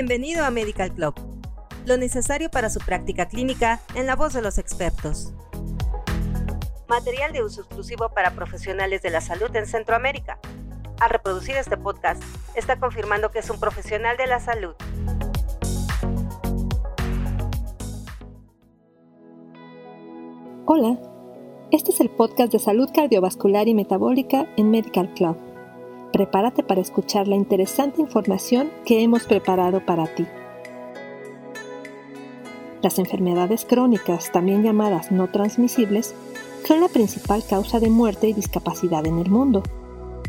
Bienvenido a Medical Club, lo necesario para su práctica clínica en la voz de los expertos. Material de uso exclusivo para profesionales de la salud en Centroamérica. Al reproducir este podcast, está confirmando que es un profesional de la salud. Hola, este es el podcast de salud cardiovascular y metabólica en Medical Club. Prepárate para escuchar la interesante información que hemos preparado para ti. Las enfermedades crónicas, también llamadas no transmisibles, son la principal causa de muerte y discapacidad en el mundo.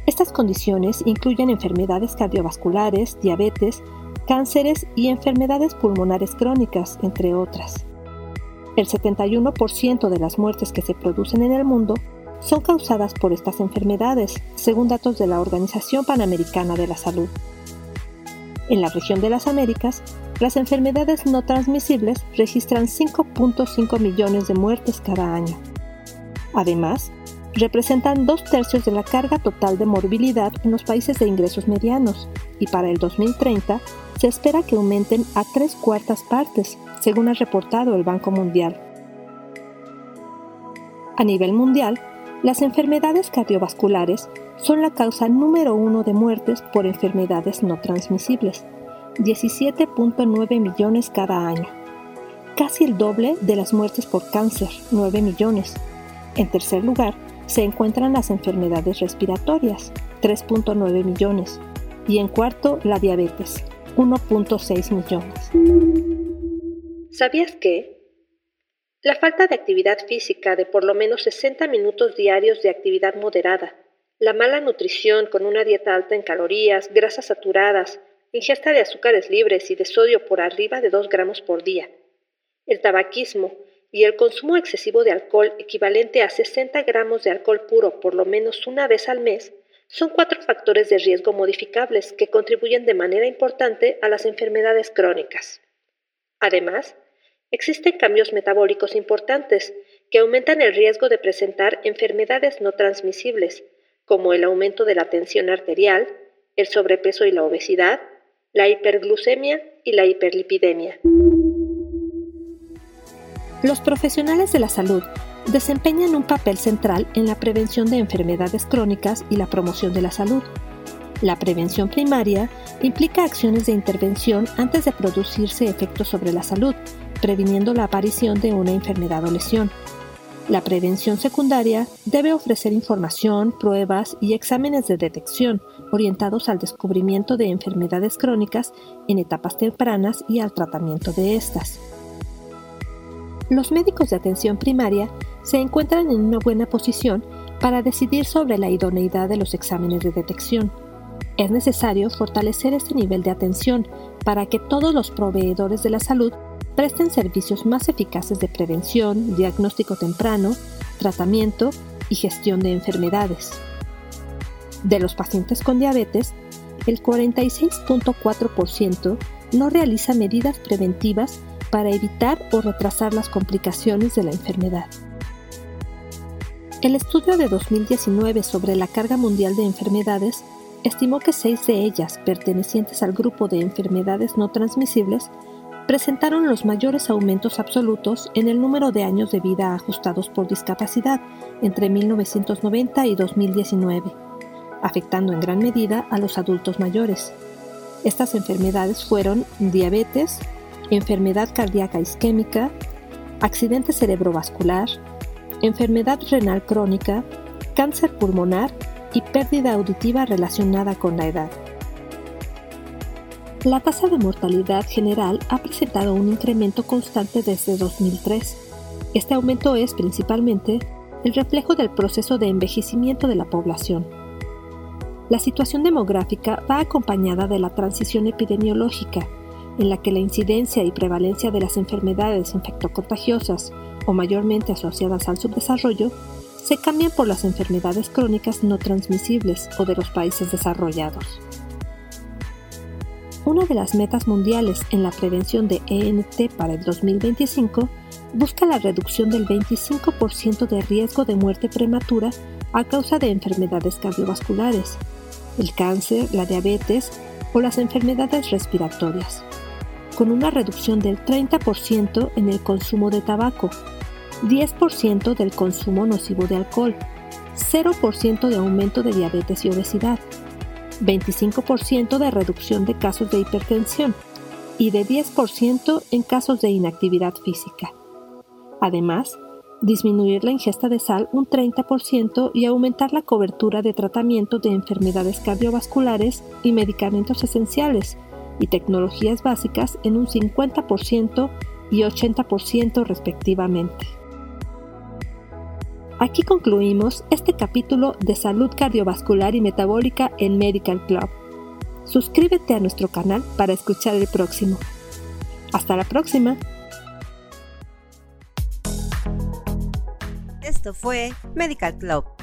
Estas condiciones incluyen enfermedades cardiovasculares, diabetes, cánceres y enfermedades pulmonares crónicas, entre otras. El 71% de las muertes que se producen en el mundo son causadas por estas enfermedades, según datos de la Organización Panamericana de la Salud. En la región de las Américas, las enfermedades no transmisibles registran 5.5 millones de muertes cada año. Además, representan dos tercios de la carga total de morbilidad en los países de ingresos medianos y para el 2030 se espera que aumenten a tres cuartas partes, según ha reportado el Banco Mundial. A nivel mundial, las enfermedades cardiovasculares son la causa número uno de muertes por enfermedades no transmisibles, 17.9 millones cada año, casi el doble de las muertes por cáncer, 9 millones. En tercer lugar, se encuentran las enfermedades respiratorias, 3.9 millones, y en cuarto, la diabetes, 1.6 millones. ¿Sabías que la falta de actividad física de por lo menos 60 minutos diarios de actividad moderada, la mala nutrición con una dieta alta en calorías, grasas saturadas, ingesta de azúcares libres y de sodio por arriba de 2 gramos por día, el tabaquismo y el consumo excesivo de alcohol equivalente a 60 gramos de alcohol puro por lo menos una vez al mes son cuatro factores de riesgo modificables que contribuyen de manera importante a las enfermedades crónicas. Además, Existen cambios metabólicos importantes que aumentan el riesgo de presentar enfermedades no transmisibles, como el aumento de la tensión arterial, el sobrepeso y la obesidad, la hiperglucemia y la hiperlipidemia. Los profesionales de la salud desempeñan un papel central en la prevención de enfermedades crónicas y la promoción de la salud. La prevención primaria implica acciones de intervención antes de producirse efectos sobre la salud, previniendo la aparición de una enfermedad o lesión. La prevención secundaria debe ofrecer información, pruebas y exámenes de detección orientados al descubrimiento de enfermedades crónicas en etapas tempranas y al tratamiento de estas. Los médicos de atención primaria se encuentran en una buena posición para decidir sobre la idoneidad de los exámenes de detección. Es necesario fortalecer este nivel de atención para que todos los proveedores de la salud presten servicios más eficaces de prevención, diagnóstico temprano, tratamiento y gestión de enfermedades. De los pacientes con diabetes, el 46.4% no realiza medidas preventivas para evitar o retrasar las complicaciones de la enfermedad. El estudio de 2019 sobre la carga mundial de enfermedades estimó que seis de ellas, pertenecientes al grupo de enfermedades no transmisibles, presentaron los mayores aumentos absolutos en el número de años de vida ajustados por discapacidad entre 1990 y 2019, afectando en gran medida a los adultos mayores. Estas enfermedades fueron diabetes, enfermedad cardíaca isquémica, accidente cerebrovascular, enfermedad renal crónica, cáncer pulmonar y pérdida auditiva relacionada con la edad. La tasa de mortalidad general ha presentado un incremento constante desde 2003. Este aumento es principalmente el reflejo del proceso de envejecimiento de la población. La situación demográfica va acompañada de la transición epidemiológica, en la que la incidencia y prevalencia de las enfermedades infectocontagiosas o mayormente asociadas al subdesarrollo se cambian por las enfermedades crónicas no transmisibles o de los países desarrollados. Una de las metas mundiales en la prevención de ENT para el 2025 busca la reducción del 25% de riesgo de muerte prematura a causa de enfermedades cardiovasculares, el cáncer, la diabetes o las enfermedades respiratorias. con una reducción del 30% en el consumo de tabaco, 10% del consumo nocivo de alcohol, 0% de aumento de diabetes y obesidad, 25% de reducción de casos de hipertensión y de 10% en casos de inactividad física. Además, disminuir la ingesta de sal un 30% y aumentar la cobertura de tratamiento de enfermedades cardiovasculares y medicamentos esenciales y tecnologías básicas en un 50% y 80% respectivamente. Aquí concluimos este capítulo de salud cardiovascular y metabólica en Medical Club. Suscríbete a nuestro canal para escuchar el próximo. Hasta la próxima. Esto fue Medical Club